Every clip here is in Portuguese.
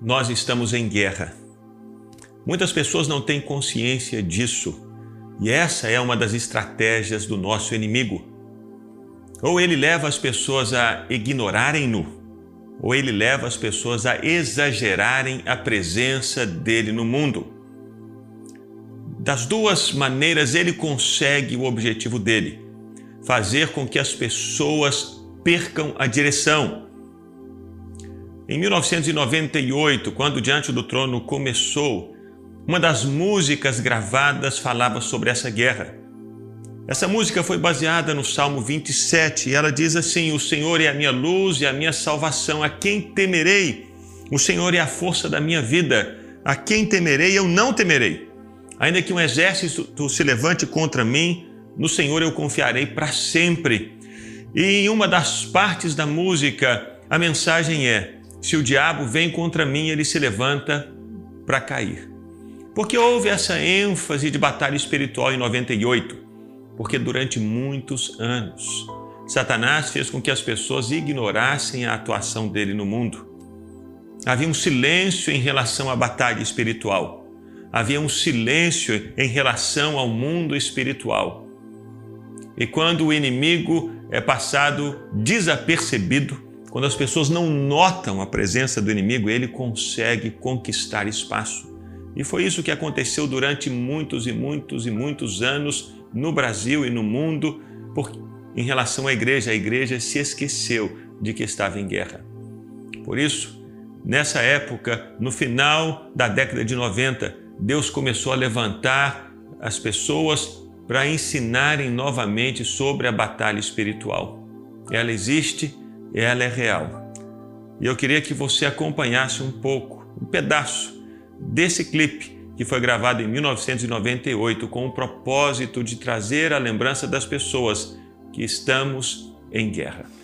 nós estamos em guerra. Muitas pessoas não têm consciência disso, e essa é uma das estratégias do nosso inimigo. Ou ele leva as pessoas a ignorarem-no, ou ele leva as pessoas a exagerarem a presença dele no mundo. Das duas maneiras, ele consegue o objetivo dele: fazer com que as pessoas percam a direção em 1998, quando Diante do Trono começou, uma das músicas gravadas falava sobre essa guerra. Essa música foi baseada no Salmo 27 e ela diz assim: O Senhor é a minha luz e a minha salvação, a quem temerei? O Senhor é a força da minha vida, a quem temerei? Eu não temerei. Ainda que um exército se levante contra mim, no Senhor eu confiarei para sempre. E em uma das partes da música, a mensagem é: se o diabo vem contra mim, ele se levanta para cair. Porque houve essa ênfase de batalha espiritual em 98? Porque durante muitos anos, Satanás fez com que as pessoas ignorassem a atuação dele no mundo. Havia um silêncio em relação à batalha espiritual. Havia um silêncio em relação ao mundo espiritual. E quando o inimigo é passado desapercebido, quando as pessoas não notam a presença do inimigo, ele consegue conquistar espaço. E foi isso que aconteceu durante muitos e muitos e muitos anos no Brasil e no mundo, porque em relação à igreja, a igreja se esqueceu de que estava em guerra. Por isso, nessa época, no final da década de 90, Deus começou a levantar as pessoas para ensinarem novamente sobre a batalha espiritual. Ela existe ela é real. E eu queria que você acompanhasse um pouco, um pedaço desse clipe que foi gravado em 1998 com o propósito de trazer a lembrança das pessoas que estamos em guerra.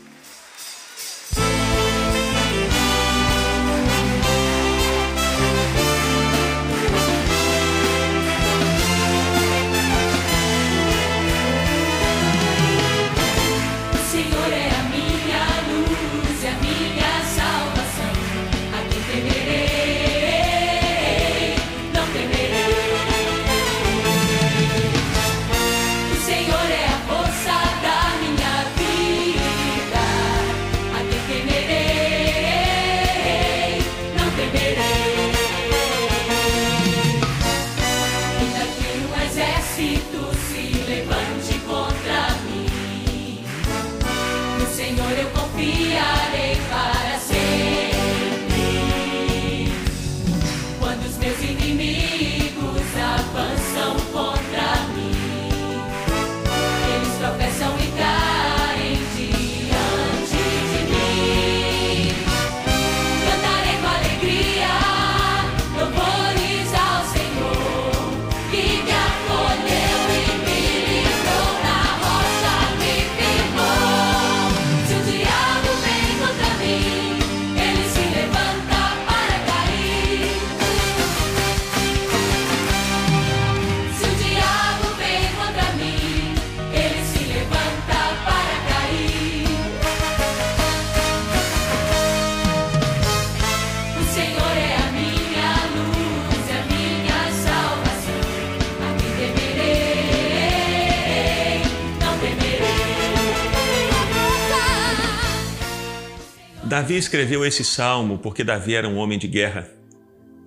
Davi escreveu esse salmo porque Davi era um homem de guerra.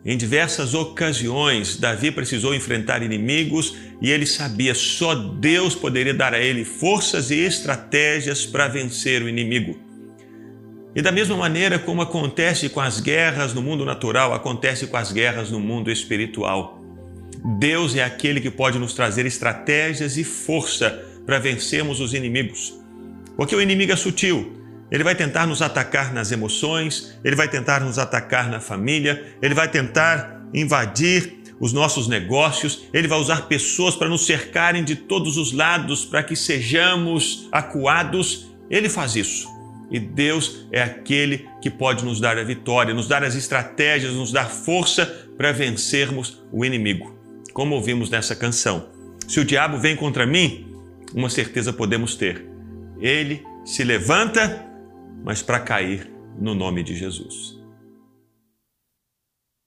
Em diversas ocasiões, Davi precisou enfrentar inimigos e ele sabia só Deus poderia dar a ele forças e estratégias para vencer o inimigo. E da mesma maneira como acontece com as guerras no mundo natural, acontece com as guerras no mundo espiritual. Deus é aquele que pode nos trazer estratégias e força para vencermos os inimigos. Porque o inimigo é sutil, ele vai tentar nos atacar nas emoções, ele vai tentar nos atacar na família, ele vai tentar invadir os nossos negócios, ele vai usar pessoas para nos cercarem de todos os lados para que sejamos acuados. Ele faz isso. E Deus é aquele que pode nos dar a vitória, nos dar as estratégias, nos dar força para vencermos o inimigo. Como ouvimos nessa canção. Se o diabo vem contra mim, uma certeza podemos ter. Ele se levanta mas para cair no nome de Jesus.